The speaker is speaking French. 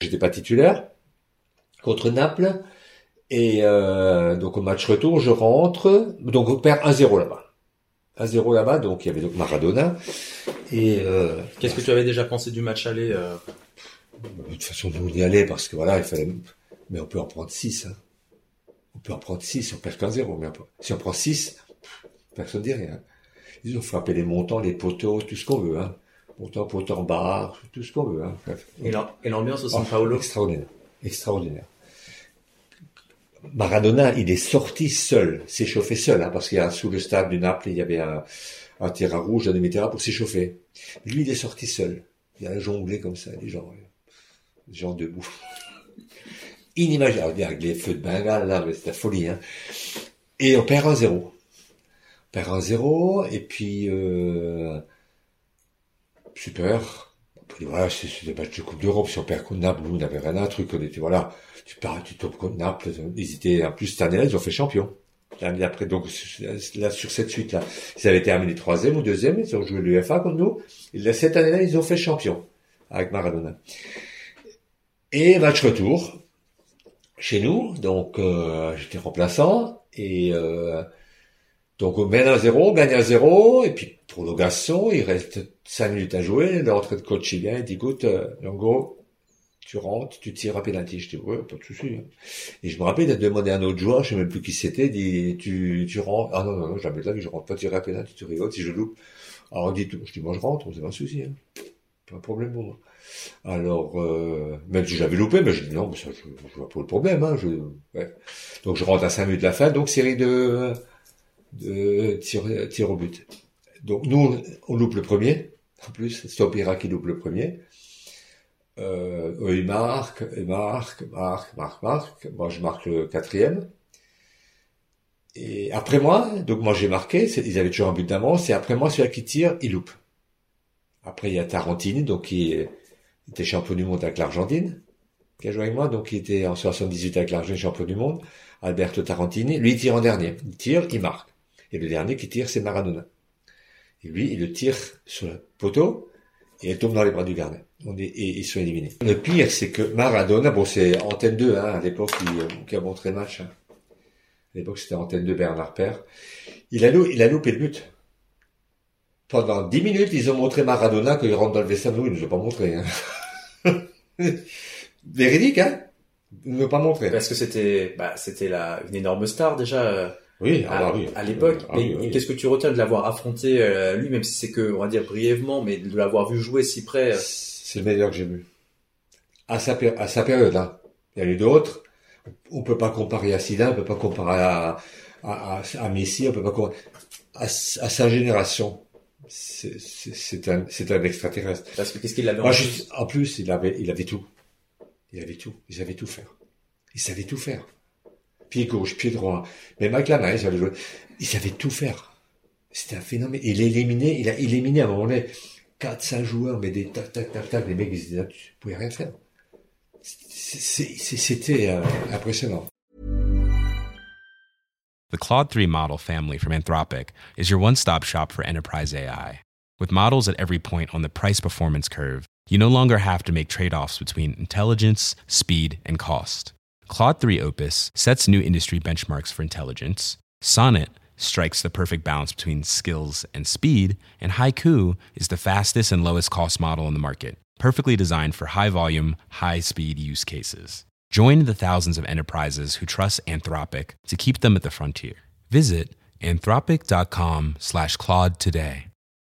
J'étais pas titulaire contre Naples. Et euh, donc au match retour, je rentre. Donc on perd 1-0 là-bas. 1-0 là-bas, donc il y avait donc Maradona. Et euh, Qu'est-ce que tu avais déjà pensé du match aller euh, de toute façon, on y allait parce que voilà, il fallait. Mais on peut en prendre 6. Hein. On peut en prendre 6, on perd qu'un 0. Mais on peut- si on prend 6, personne ne dit rien. Ils ont frappé les montants, les poteaux, tout ce qu'on veut. Hein. Poteau en barre, tout ce qu'on veut. Hein. Et l'am- et l'ambiance au San Oh, Paolo? Extraordinaire. Extraordinaire. Maradona, il est sorti seul, s'échauffer seul, hein, parce qu'il y a sous le stade du Naples, il y avait un, un terrain rouge, un demi-terrain pour s'échauffer. Lui, il est sorti seul. Il a jonglé comme ça, les gens, les gens debout. Inimaginable, avec les feux de Bengale, là, c'est la folie, hein. Et on perd un 0 On perd un 0 et puis, euh, super. Voilà, c'est des matchs de Coupe d'Europe. Si on perd contre Naples, nous, on rien à un truc. On était, voilà, tu pars, tu tombes contre Naples. Ils étaient, en plus, cette année-là, ils ont fait champion. L'année d'après, donc, là, sur cette suite-là, ils avaient terminé troisième ou deuxième, ils ont joué l'UFA contre nous. Et là, cette année-là, ils ont fait champion. Avec Maradona. Et match retour. Chez nous. Donc, euh, j'étais remplaçant. Et, euh, donc, on mène à 0, gagne à 0, et puis prolongation, il reste 5 minutes à jouer, l'entrée de coach il vient, il dit, écoute, euh, Longo, tu rentres, tu tires à pénalty. Je dis, ouais, pas de souci. hein. Et je me rappelle d'être demandé à un autre joueur, je sais même plus qui c'était, il dit, tu, tu rentres, ah non, non, non, jamais de vie, je rentre pas tirer à pénalty, tu rigoles, si je loupe. Alors, on dit, je dis, moi, je rentre, c'est pas un souci, hein. Pas un problème pour moi. Alors, euh, même si j'avais loupé, mais je dis, non, mais ça, je, je vois pas le problème, hein, je, ouais. Donc, je rentre à 5 minutes de la fin, donc série de, de tir, au but. Donc nous, on loupe le premier. En plus, c'est qui loupe le premier. Euh, eux, ils marquent, ils marquent, marquent, marquent, marquent. Moi, je marque le quatrième. Et après moi, donc moi j'ai marqué, ils avaient toujours un but d'avance, et après moi, celui qui tire, il loupe. Après, il y a Tarantini, donc qui était champion du monde avec l'Argentine, qui a joué avec moi, donc il était en 78 avec l'Argentine, champion du monde. Alberto Tarantini, lui, il tire en dernier. Il tire, il marque. Et le dernier qui tire, c'est Maradona. Et lui, il le tire sur le poteau et elle tombe dans les bras du gardien. On est, et ils sont éliminés. Le pire, c'est que Maradona, bon, c'est Antenne 2, hein, à l'époque, qui, euh, qui a montré le match. hein. À l'époque, c'était Antenne 2 Bernard Père. Il a, il a loupé le but. Pendant 10 minutes, ils ont montré Maradona quand il rentre dans le vestiaire. Nous, ils nous ont pas montré. Hein. Véridique, hein Ils nous ont pas montré. Parce que c'était bah, c'était la une énorme star déjà euh, Oui, à, ah bah oui. à l'époque. Ah mais oui, qu'est-ce que tu retiens de l'avoir affronté euh, lui, même si c'est que on va dire brièvement, mais de l'avoir vu jouer si près. euh, C'est le meilleur que j'ai vu. À sa, péri- à sa période, hein. Il y en a eu d'autres. On peut pas comparer à Zidane, on peut pas comparer à, à, à, à Messi, on peut pas comparer à, sa génération. C'est un, extraterrestre. parce que qu'est-ce qu'il avait Moi, en je- plus? en plus, il avait, il avait tout. Il avait tout. Il savait tout faire. Il savait tout faire. Pied gauche, pied droit. Même avec la main, il savait. Il tout faire. C'était un phénomène. Il a éliminé, il a éliminé à un moment donné 4, 5 joueurs, mais des tac, tac, tac, tac, les mecs, ils disaient, tu pouvais rien faire. C'était euh, impressionnant. The Claude 3 model family from Anthropic is your one stop shop for enterprise AI. With models at every point on the price performance curve, you no longer have to make trade offs between intelligence, speed, and cost. Claude 3 Opus sets new industry benchmarks for intelligence. Sonnet strikes the perfect balance between skills and speed. And Haiku is the fastest and lowest cost model in the market, perfectly designed for high volume, high speed use cases. Join the thousands of enterprises who trust Anthropic to keep them at the frontier. Visit anthropic.com slash Claude today.